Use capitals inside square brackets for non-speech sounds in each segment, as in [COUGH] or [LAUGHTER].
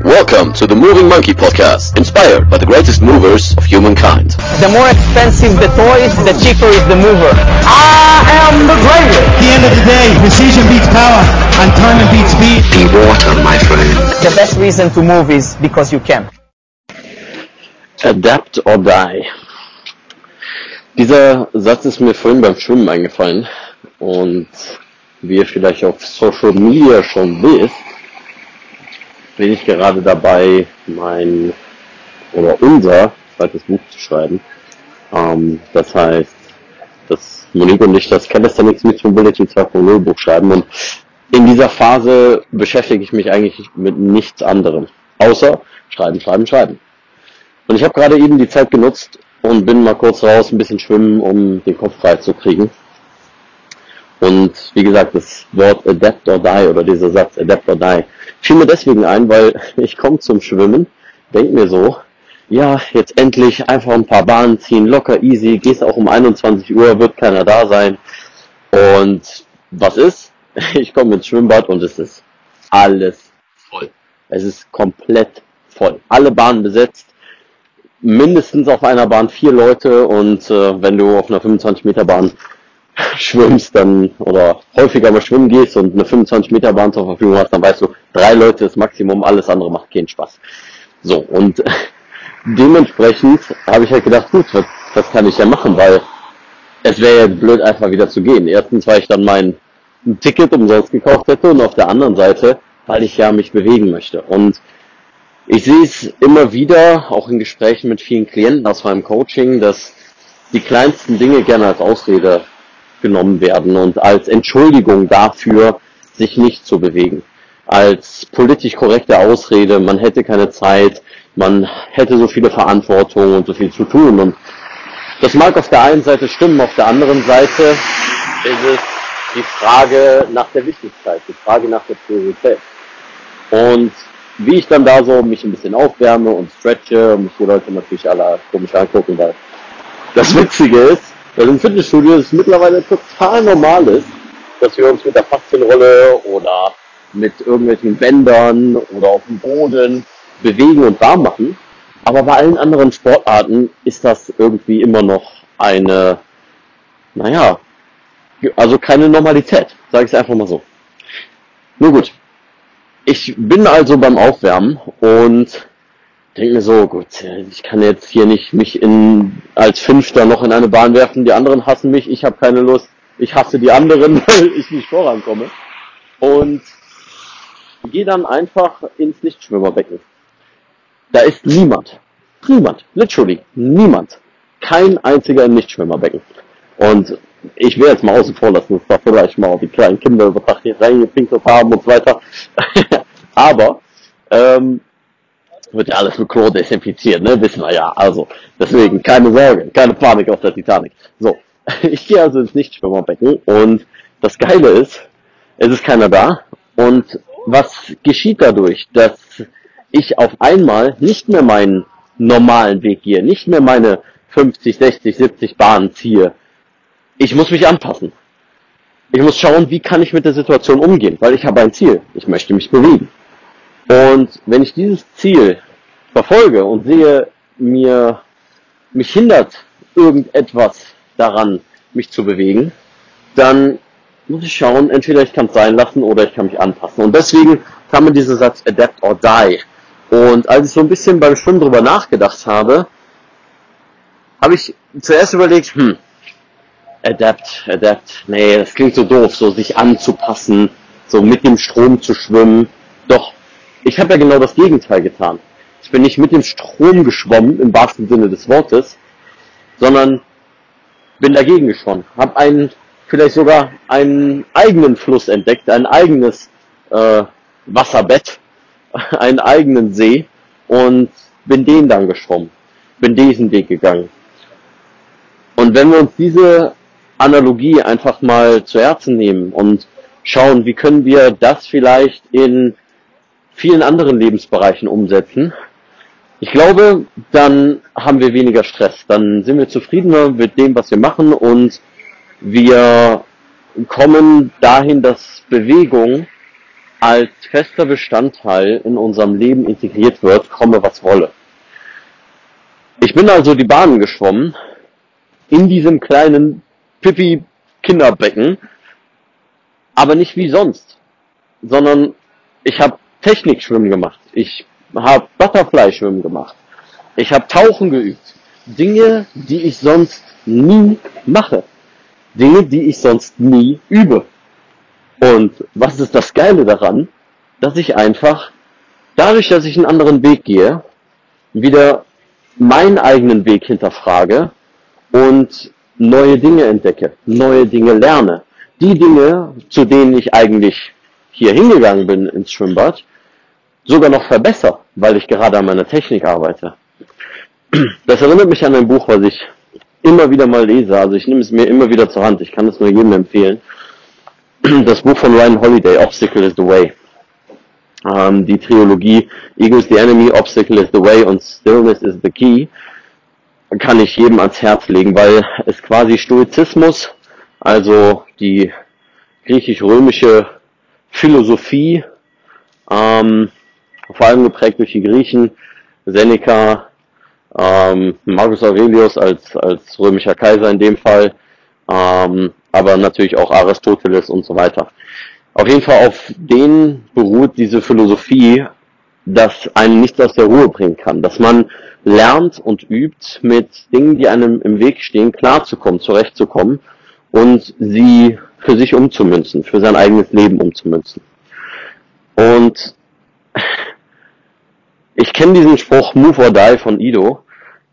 Welcome to the Moving Monkey Podcast, inspired by the greatest movers of humankind. The more expensive the toys, the cheaper is the mover. I am the greatest. At the end of the day, precision beats power and timing beats speed. Be water, my friend. The best reason to move is because you can. Adapt or die. Dieser Satz ist mir vorhin beim Schwimmen eingefallen und wie ihr vielleicht auf Social Media schon wisst, bin ich gerade dabei, mein oder unser zweites Buch zu schreiben. Ähm, das heißt, dass Monique und ich das Calisthenics Meets Mobility 2.0 Buch schreiben und in dieser Phase beschäftige ich mich eigentlich mit nichts anderem, außer schreiben, schreiben, schreiben. Und ich habe gerade eben die Zeit genutzt und bin mal kurz raus, ein bisschen schwimmen, um den Kopf frei zu kriegen. Und wie gesagt, das Wort Adapt or Die oder dieser Satz Adapt or Die fiel mir deswegen ein, weil [LAUGHS] ich komme zum Schwimmen, denk mir so, ja, jetzt endlich einfach ein paar Bahnen ziehen, locker easy, gehst auch um 21 Uhr, wird keiner da sein. Und was ist? [LAUGHS] Ich komme ins Schwimmbad und es ist alles voll. Es ist komplett voll. Alle Bahnen besetzt. Mindestens auf einer Bahn vier Leute und äh, wenn du auf einer 25 Meter Bahn schwimmst dann oder häufiger mal schwimmen gehst und eine 25 Meter Bahn zur Verfügung hast, dann weißt du, drei Leute ist Maximum, alles andere macht keinen Spaß. So, und [LAUGHS] dementsprechend habe ich halt gedacht, gut, was, was kann ich ja machen, weil es wäre ja blöd, einfach wieder zu gehen. Erstens, weil ich dann mein Ticket umsonst gekauft hätte und auf der anderen Seite, weil ich ja mich bewegen möchte. Und ich sehe es immer wieder, auch in Gesprächen mit vielen Klienten aus meinem Coaching, dass die kleinsten Dinge gerne als Ausrede genommen werden und als Entschuldigung dafür, sich nicht zu bewegen. Als politisch korrekte Ausrede, man hätte keine Zeit, man hätte so viele Verantwortung und so viel zu tun. Und das mag auf der einen Seite stimmen, auf der anderen Seite ist es die Frage nach der Wichtigkeit, die Frage nach der Priorität. Und wie ich dann da so mich ein bisschen aufwärme und stretche, mich die Leute natürlich alle komisch angucken, weil das Witzige ist, weil im Fitnessstudio es mittlerweile total normal ist, dass wir uns mit der Faszienrolle oder mit irgendwelchen Bändern oder auf dem Boden bewegen und warm machen. Aber bei allen anderen Sportarten ist das irgendwie immer noch eine, naja, also keine Normalität, sage ich es einfach mal so. Nur gut. Ich bin also beim Aufwärmen und denke mir so, gut, ich kann jetzt hier nicht mich in als Fünfter noch in eine Bahn werfen, die anderen hassen mich, ich habe keine Lust, ich hasse die anderen, [LAUGHS] weil ich nicht vorankomme. Und gehe dann einfach ins Nichtschwimmerbecken. Da ist niemand. Niemand. Literally. Niemand. Kein einziger im Nichtschwimmerbecken. Und ich will jetzt mal außen vor lassen, dass da vielleicht mal die kleinen Kinder über Tag hier reingepinkelt haben und so weiter. [LAUGHS] Aber ähm, wird ja alles mit Chlor desinfiziert, ne? Wissen wir ja. Also, deswegen keine Sorge, keine Panik auf der Titanic. So, [LAUGHS] ich gehe also ins Nichtschwimmerbecken und das Geile ist, es ist keiner da und was geschieht dadurch, dass ich auf einmal nicht mehr meinen normalen Weg gehe, nicht mehr meine 50, 60, 70 Bahnen ziehe. Ich muss mich anpassen. Ich muss schauen, wie kann ich mit der Situation umgehen, weil ich habe ein Ziel. Ich möchte mich bewegen. Und wenn ich dieses Ziel verfolge und sehe, mir, mich hindert irgendetwas daran, mich zu bewegen, dann muss ich schauen, entweder ich kann es sein lassen oder ich kann mich anpassen. Und deswegen kam mir dieser Satz Adapt or Die. Und als ich so ein bisschen beim Schwimmen drüber nachgedacht habe, habe ich zuerst überlegt, hm, Adapt, Adapt, nee, das klingt so doof, so sich anzupassen, so mit dem Strom zu schwimmen. Doch, ich habe ja genau das Gegenteil getan. Ich bin nicht mit dem Strom geschwommen, im wahrsten Sinne des Wortes, sondern bin dagegen geschwommen. Habe einen, vielleicht sogar einen eigenen Fluss entdeckt, ein eigenes äh, Wasserbett, [LAUGHS] einen eigenen See und bin den dann geschwommen. Bin diesen Weg gegangen. Und wenn wir uns diese Analogie einfach mal zu Herzen nehmen und schauen, wie können wir das vielleicht in vielen anderen Lebensbereichen umsetzen, ich glaube, dann haben wir weniger Stress. Dann sind wir zufriedener mit dem, was wir machen und wir kommen dahin, dass Bewegung als fester Bestandteil in unserem Leben integriert wird, komme was wolle. Ich bin also die Bahnen geschwommen in diesem kleinen Pippi Kinderbecken, aber nicht wie sonst, sondern ich habe Technikschwimmen gemacht, ich habe Butterfly-Schwimmen gemacht, ich habe Tauchen geübt, Dinge, die ich sonst nie mache, Dinge, die ich sonst nie übe. Und was ist das Geile daran? Dass ich einfach, dadurch, dass ich einen anderen Weg gehe, wieder meinen eigenen Weg hinterfrage und neue Dinge entdecke, neue Dinge lerne. Die Dinge, zu denen ich eigentlich hier hingegangen bin ins Schwimmbad, sogar noch verbessere, weil ich gerade an meiner Technik arbeite. Das erinnert mich an ein Buch, was ich immer wieder mal lese. Also ich nehme es mir immer wieder zur Hand. Ich kann es nur jedem empfehlen. Das Buch von Ryan Holiday, Obstacle is the Way. Ähm, die Trilogie Ego is the Enemy, Obstacle is the Way und Stillness is the Key kann ich jedem ans Herz legen, weil es quasi Stoizismus, also die griechisch-römische Philosophie, ähm, vor allem geprägt durch die Griechen, Seneca, ähm, Marcus Aurelius als, als römischer Kaiser in dem Fall, ähm, aber natürlich auch Aristoteles und so weiter. Auf jeden Fall auf denen beruht diese Philosophie, dass einen nichts aus der Ruhe bringen kann, dass man lernt und übt, mit Dingen, die einem im Weg stehen, klarzukommen, zurechtzukommen und sie für sich umzumünzen, für sein eigenes Leben umzumünzen. Und ich kenne diesen Spruch Move or Die von Ido,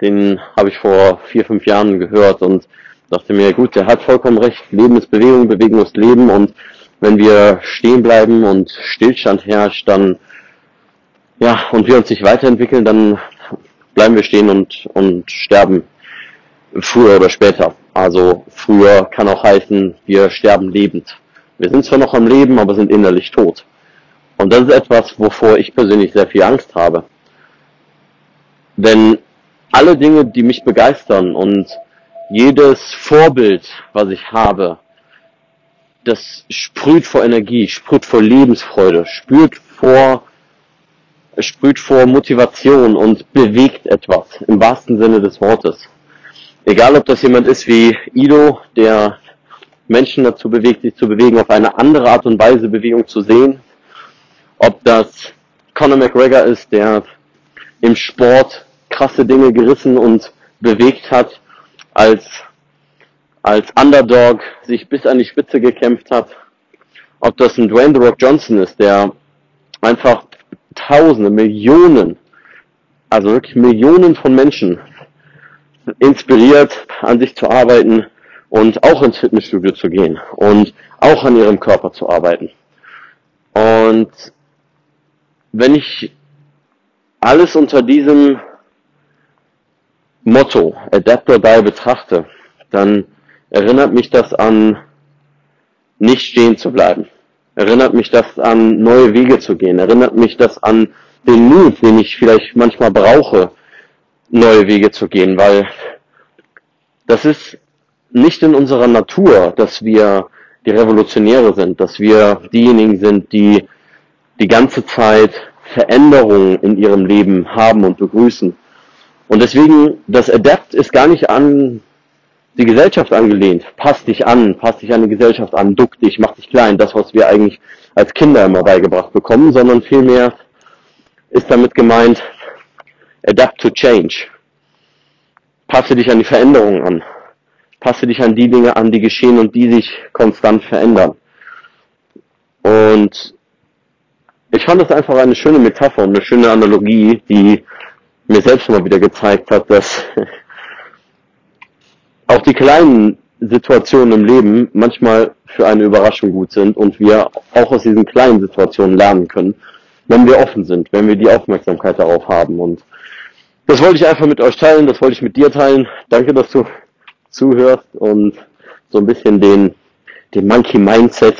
den habe ich vor vier, fünf Jahren gehört und dachte mir, gut, der hat vollkommen recht, Leben ist Bewegung, Bewegung ist Leben und wenn wir stehen bleiben und Stillstand herrscht, dann ja, und wir uns nicht weiterentwickeln, dann bleiben wir stehen und, und sterben früher oder später. Also früher kann auch heißen, wir sterben lebend. Wir sind zwar noch am Leben, aber sind innerlich tot. Und das ist etwas, wovor ich persönlich sehr viel Angst habe. Denn alle Dinge, die mich begeistern und jedes Vorbild, was ich habe, das sprüht vor Energie, sprüht vor Lebensfreude, spürt vor sprüht vor Motivation und bewegt etwas im wahrsten Sinne des Wortes. Egal, ob das jemand ist wie Ido, der Menschen dazu bewegt, sich zu bewegen, auf eine andere Art und Weise Bewegung zu sehen, ob das Conor McGregor ist, der im Sport krasse Dinge gerissen und bewegt hat, als, als Underdog sich bis an die Spitze gekämpft hat, ob das ein Dwayne The Rock Johnson ist, der einfach Tausende, Millionen, also wirklich Millionen von Menschen inspiriert, an sich zu arbeiten und auch ins Fitnessstudio zu gehen und auch an ihrem Körper zu arbeiten. Und wenn ich alles unter diesem Motto Adapt or Die betrachte, dann erinnert mich das an nicht stehen zu bleiben, Erinnert mich das an neue Wege zu gehen? Erinnert mich das an den Mut, den ich vielleicht manchmal brauche, neue Wege zu gehen? Weil das ist nicht in unserer Natur, dass wir die Revolutionäre sind, dass wir diejenigen sind, die die ganze Zeit Veränderungen in ihrem Leben haben und begrüßen. Und deswegen, das Adapt ist gar nicht an die Gesellschaft angelehnt. Pass dich an, pass dich an die Gesellschaft an, duck dich, mach dich klein. Das, was wir eigentlich als Kinder immer beigebracht bekommen, sondern vielmehr ist damit gemeint, adapt to change. Passe dich an die Veränderungen an. Passe dich an die Dinge an, die geschehen und die sich konstant verändern. Und ich fand das einfach eine schöne Metapher und eine schöne Analogie, die mir selbst mal wieder gezeigt hat, dass [LAUGHS] auch die kleinen Situationen im Leben manchmal für eine Überraschung gut sind und wir auch aus diesen kleinen Situationen lernen können, wenn wir offen sind, wenn wir die Aufmerksamkeit darauf haben. Und das wollte ich einfach mit euch teilen, das wollte ich mit dir teilen. Danke, dass du [LAUGHS] zuhörst und so ein bisschen den, den Monkey Mindset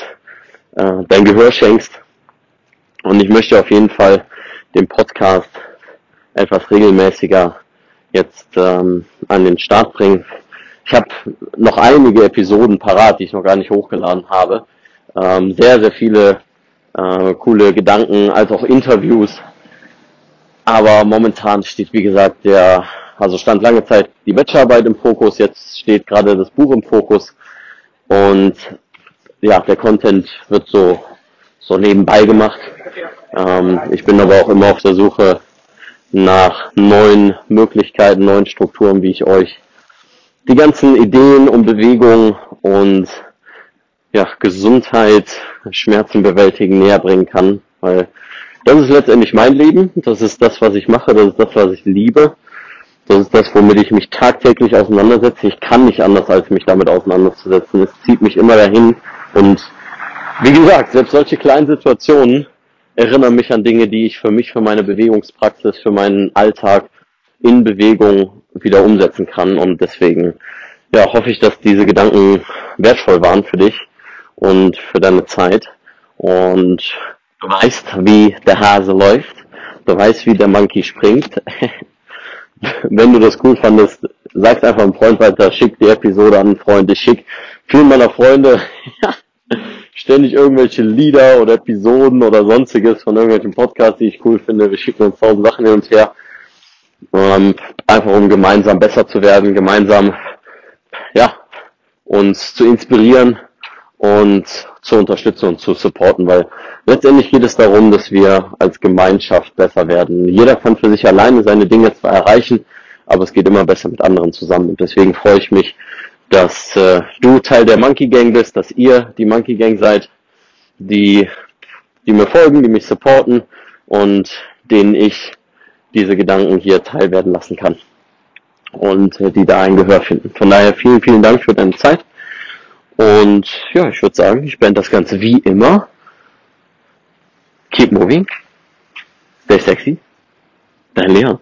äh, dein Gehör schenkst. Und ich möchte auf jeden Fall den Podcast etwas regelmäßiger jetzt ähm, an den Start bringen. Ich habe noch einige Episoden parat, die ich noch gar nicht hochgeladen habe. Ähm, sehr, sehr viele äh, coole Gedanken als auch Interviews. Aber momentan steht, wie gesagt, der, also stand lange Zeit die Bachelorarbeit im Fokus, jetzt steht gerade das Buch im Fokus und ja, der Content wird so, so nebenbei gemacht. Ähm, ich bin aber auch immer auf der Suche nach neuen Möglichkeiten, neuen Strukturen, wie ich euch die ganzen Ideen und Bewegungen und ja, Gesundheit, Schmerzen bewältigen näher bringen kann, weil das ist letztendlich mein Leben, das ist das, was ich mache, das ist das, was ich liebe, das ist das, womit ich mich tagtäglich auseinandersetze. Ich kann nicht anders, als mich damit auseinanderzusetzen. Es zieht mich immer dahin und wie gesagt, selbst solche kleinen Situationen erinnern mich an Dinge, die ich für mich, für meine Bewegungspraxis, für meinen Alltag in Bewegung wieder umsetzen kann und deswegen ja, hoffe ich, dass diese Gedanken wertvoll waren für dich und für deine Zeit. Und du weißt, wie der Hase läuft. Du weißt, wie der Monkey springt. [LAUGHS] Wenn du das cool fandest, sag's einfach einem Freund weiter, schick die Episode an einen Freund. Ich schick vielen meiner Freunde [LAUGHS] ständig irgendwelche Lieder oder Episoden oder sonstiges von irgendwelchen Podcasts, die ich cool finde. Wir schicken uns tausend Sachen hin und her. Ähm, einfach um gemeinsam besser zu werden, gemeinsam ja, uns zu inspirieren und zu unterstützen und zu supporten, weil letztendlich geht es darum, dass wir als Gemeinschaft besser werden. Jeder kann für sich alleine seine Dinge zwar erreichen, aber es geht immer besser mit anderen zusammen. Und deswegen freue ich mich, dass äh, du Teil der Monkey Gang bist, dass ihr die Monkey Gang seid, die, die mir folgen, die mich supporten und denen ich diese Gedanken hier teilwerden lassen kann und äh, die da ein Gehör finden. Von daher vielen, vielen Dank für deine Zeit und ja, ich würde sagen, ich beende das Ganze wie immer. Keep moving. Stay sexy. Dein Leon.